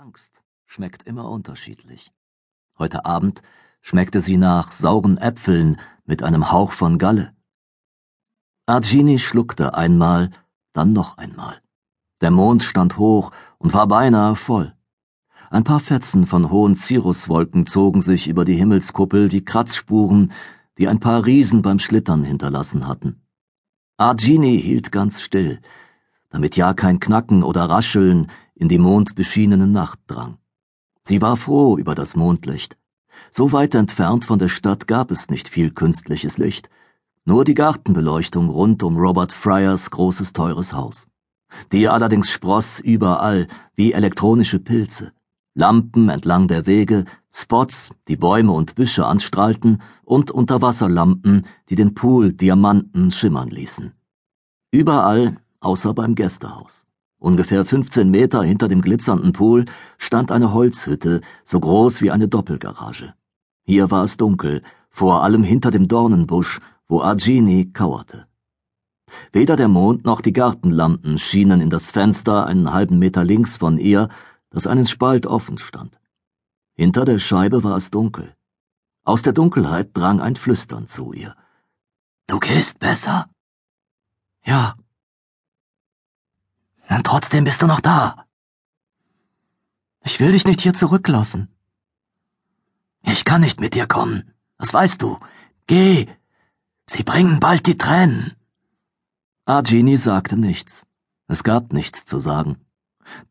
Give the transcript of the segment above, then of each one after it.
Angst schmeckt immer unterschiedlich. Heute Abend schmeckte sie nach sauren Äpfeln mit einem Hauch von Galle. Argini schluckte einmal, dann noch einmal. Der Mond stand hoch und war beinahe voll. Ein paar Fetzen von hohen Cirruswolken zogen sich über die Himmelskuppel wie Kratzspuren, die ein paar Riesen beim Schlittern hinterlassen hatten. Argini hielt ganz still, damit ja kein Knacken oder Rascheln in die mondbeschienene Nacht drang. Sie war froh über das Mondlicht. So weit entfernt von der Stadt gab es nicht viel künstliches Licht, nur die Gartenbeleuchtung rund um Robert Fryers großes teures Haus. Die allerdings spross überall wie elektronische Pilze. Lampen entlang der Wege, Spots, die Bäume und Büsche anstrahlten, und Unterwasserlampen, die den Pool Diamanten schimmern ließen. Überall außer beim Gästehaus. Ungefähr 15 Meter hinter dem glitzernden Pool stand eine Holzhütte, so groß wie eine Doppelgarage. Hier war es dunkel, vor allem hinter dem Dornenbusch, wo Argini kauerte. Weder der Mond noch die Gartenlampen schienen in das Fenster einen halben Meter links von ihr, das einen Spalt offen stand. Hinter der Scheibe war es dunkel. Aus der Dunkelheit drang ein Flüstern zu ihr. Du gehst besser? Ja, und trotzdem bist du noch da. Ich will dich nicht hier zurücklassen. Ich kann nicht mit dir kommen, das weißt du. Geh, sie bringen bald die Tränen. Argini sagte nichts. Es gab nichts zu sagen.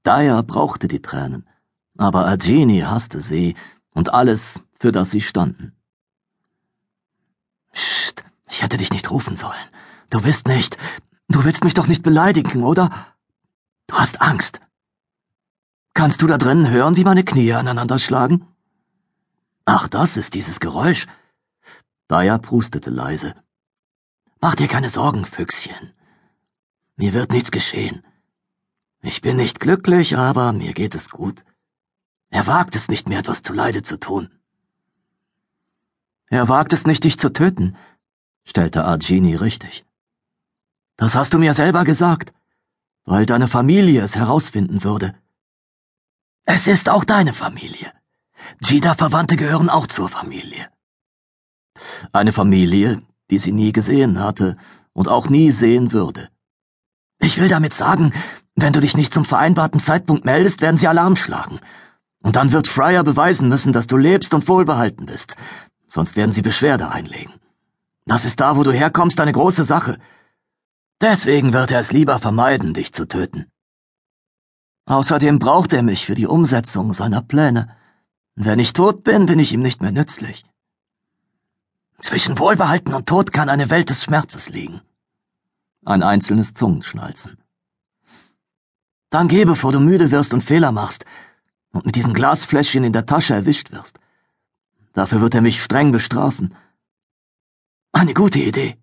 Daya brauchte die Tränen, aber Argini hasste sie und alles, für das sie standen. Psst, ich hätte dich nicht rufen sollen. Du bist nicht. Du willst mich doch nicht beleidigen, oder? Du hast Angst. Kannst du da drinnen hören, wie meine Knie aneinander schlagen? Ach, das ist dieses Geräusch. Daya prustete leise. Mach dir keine Sorgen, Füchschen. Mir wird nichts geschehen. Ich bin nicht glücklich, aber mir geht es gut. Er wagt es nicht mehr, etwas zuleide zu tun. Er wagt es nicht, dich zu töten, stellte Argini richtig. Das hast du mir selber gesagt weil deine Familie es herausfinden würde. Es ist auch deine Familie. Jida-Verwandte gehören auch zur Familie. Eine Familie, die sie nie gesehen hatte und auch nie sehen würde. Ich will damit sagen, wenn du dich nicht zum vereinbarten Zeitpunkt meldest, werden sie Alarm schlagen. Und dann wird Fryer beweisen müssen, dass du lebst und wohlbehalten bist. Sonst werden sie Beschwerde einlegen. Das ist da, wo du herkommst, eine große Sache. Deswegen wird er es lieber vermeiden, dich zu töten. Außerdem braucht er mich für die Umsetzung seiner Pläne. Wenn ich tot bin, bin ich ihm nicht mehr nützlich. Zwischen Wohlbehalten und Tod kann eine Welt des Schmerzes liegen. Ein einzelnes Zungenschnalzen. Dann geh, bevor du müde wirst und Fehler machst und mit diesem Glasfläschchen in der Tasche erwischt wirst. Dafür wird er mich streng bestrafen. Eine gute Idee.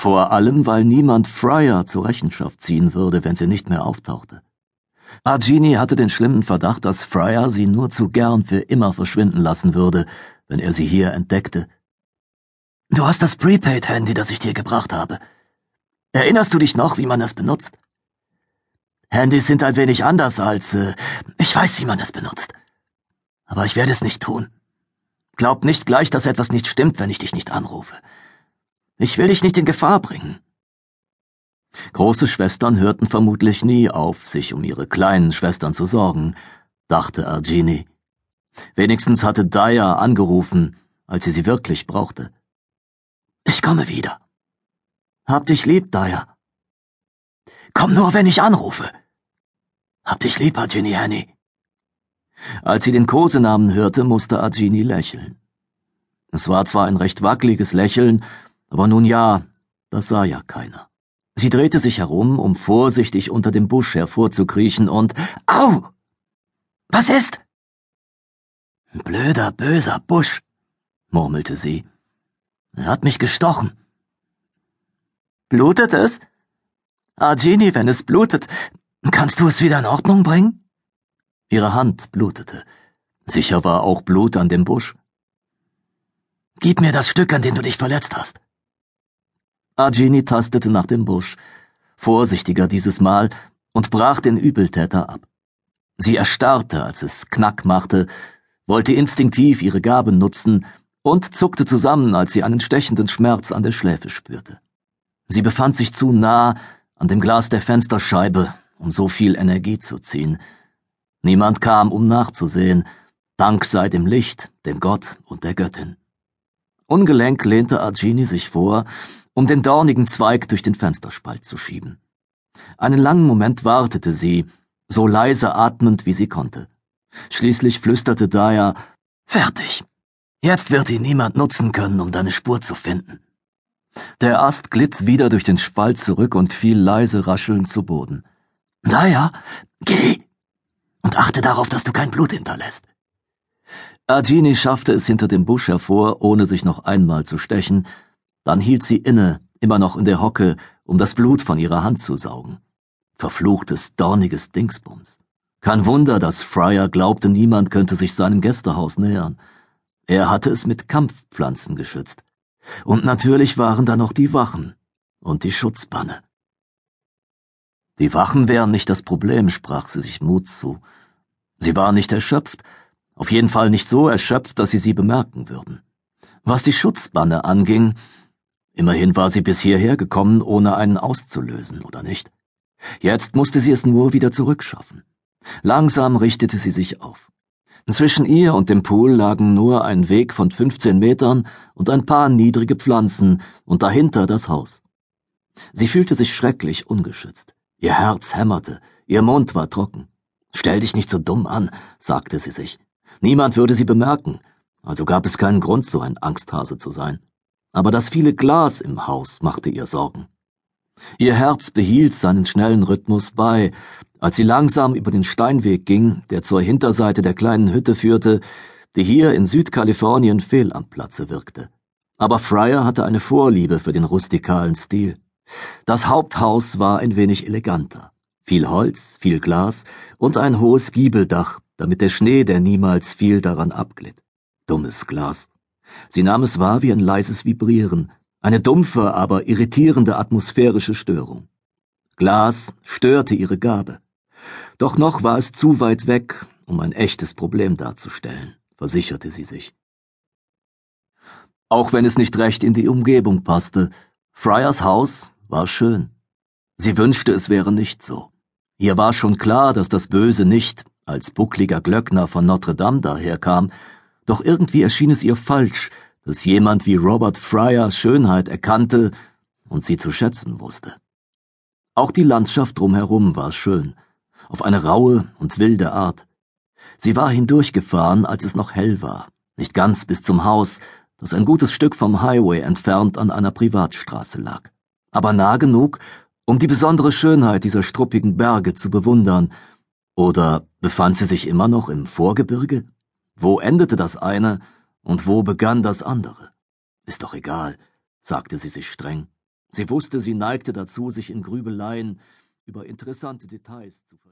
Vor allem, weil niemand Fryer zur Rechenschaft ziehen würde, wenn sie nicht mehr auftauchte. Argini hatte den schlimmen Verdacht, dass Fryer sie nur zu gern für immer verschwinden lassen würde, wenn er sie hier entdeckte. Du hast das Prepaid-Handy, das ich dir gebracht habe. Erinnerst du dich noch, wie man es benutzt? Handys sind ein wenig anders als, äh, ich weiß, wie man es benutzt. Aber ich werde es nicht tun. Glaub nicht gleich, dass etwas nicht stimmt, wenn ich dich nicht anrufe. Ich will dich nicht in Gefahr bringen. Große Schwestern hörten vermutlich nie auf, sich um ihre kleinen Schwestern zu sorgen, dachte Argini. Wenigstens hatte Daya angerufen, als sie sie wirklich brauchte. Ich komme wieder. Hab dich lieb, Daya. Komm nur, wenn ich anrufe. Hab dich lieb, Argini Hanny. Als sie den Kosenamen hörte, musste Argini lächeln. Es war zwar ein recht wackeliges Lächeln, aber nun ja, das sah ja keiner. Sie drehte sich herum, um vorsichtig unter dem Busch hervorzukriechen und Au! Was ist? Blöder, böser Busch, murmelte sie. Er hat mich gestochen. Blutet es? Argini, wenn es blutet, kannst du es wieder in Ordnung bringen? Ihre Hand blutete. Sicher war auch Blut an dem Busch. Gib mir das Stück, an dem du dich verletzt hast. Argini tastete nach dem Busch, vorsichtiger dieses Mal, und brach den Übeltäter ab. Sie erstarrte, als es Knack machte, wollte instinktiv ihre Gaben nutzen und zuckte zusammen, als sie einen stechenden Schmerz an der Schläfe spürte. Sie befand sich zu nah an dem Glas der Fensterscheibe, um so viel Energie zu ziehen. Niemand kam, um nachzusehen, Dank sei dem Licht, dem Gott und der Göttin. Ungelenk lehnte Argini sich vor, um den dornigen Zweig durch den Fensterspalt zu schieben. Einen langen Moment wartete sie, so leise atmend, wie sie konnte. Schließlich flüsterte Daya, Fertig. Jetzt wird ihn niemand nutzen können, um deine Spur zu finden. Der Ast glitt wieder durch den Spalt zurück und fiel leise raschelnd zu Boden. Daya, geh! Und achte darauf, dass du kein Blut hinterlässt. Agini schaffte es hinter dem Busch hervor, ohne sich noch einmal zu stechen, dann hielt sie inne, immer noch in der Hocke, um das Blut von ihrer Hand zu saugen. Verfluchtes, dorniges Dingsbums. Kein Wunder, dass Fryer glaubte, niemand könnte sich seinem Gästehaus nähern. Er hatte es mit Kampfpflanzen geschützt. Und natürlich waren da noch die Wachen und die Schutzbanne. Die Wachen wären nicht das Problem, sprach sie sich Mut zu. Sie war nicht erschöpft, auf jeden Fall nicht so erschöpft, dass sie sie bemerken würden. Was die Schutzbanne anging, immerhin war sie bis hierher gekommen, ohne einen auszulösen, oder nicht? Jetzt musste sie es nur wieder zurückschaffen. Langsam richtete sie sich auf. Zwischen ihr und dem Pool lagen nur ein Weg von 15 Metern und ein paar niedrige Pflanzen und dahinter das Haus. Sie fühlte sich schrecklich ungeschützt. Ihr Herz hämmerte, ihr Mund war trocken. Stell dich nicht so dumm an, sagte sie sich. Niemand würde sie bemerken, also gab es keinen Grund, so ein Angsthase zu sein. Aber das viele Glas im Haus machte ihr Sorgen. Ihr Herz behielt seinen schnellen Rhythmus bei, als sie langsam über den Steinweg ging, der zur Hinterseite der kleinen Hütte führte, die hier in Südkalifornien fehl am Platze wirkte. Aber Fryer hatte eine Vorliebe für den rustikalen Stil. Das Haupthaus war ein wenig eleganter. Viel Holz, viel Glas und ein hohes Giebeldach, damit der Schnee, der niemals fiel, daran abglitt. Dummes Glas. Sie nahm es wahr wie ein leises Vibrieren, eine dumpfe, aber irritierende atmosphärische Störung. Glas störte ihre Gabe. Doch noch war es zu weit weg, um ein echtes Problem darzustellen, versicherte sie sich. Auch wenn es nicht recht in die Umgebung passte, Fryers Haus war schön. Sie wünschte, es wäre nicht so. Ihr war schon klar, dass das Böse nicht als buckliger Glöckner von Notre Dame daherkam, doch irgendwie erschien es ihr falsch, dass jemand wie Robert Fryer Schönheit erkannte und sie zu schätzen wusste. Auch die Landschaft drumherum war schön, auf eine raue und wilde Art. Sie war hindurchgefahren, als es noch hell war, nicht ganz bis zum Haus, das ein gutes Stück vom Highway entfernt an einer Privatstraße lag, aber nah genug, um die besondere Schönheit dieser struppigen Berge zu bewundern. Oder befand sie sich immer noch im Vorgebirge? Wo endete das eine und wo begann das andere? Ist doch egal, sagte sie sich streng. Sie wusste, sie neigte dazu, sich in Grübeleien über interessante Details zu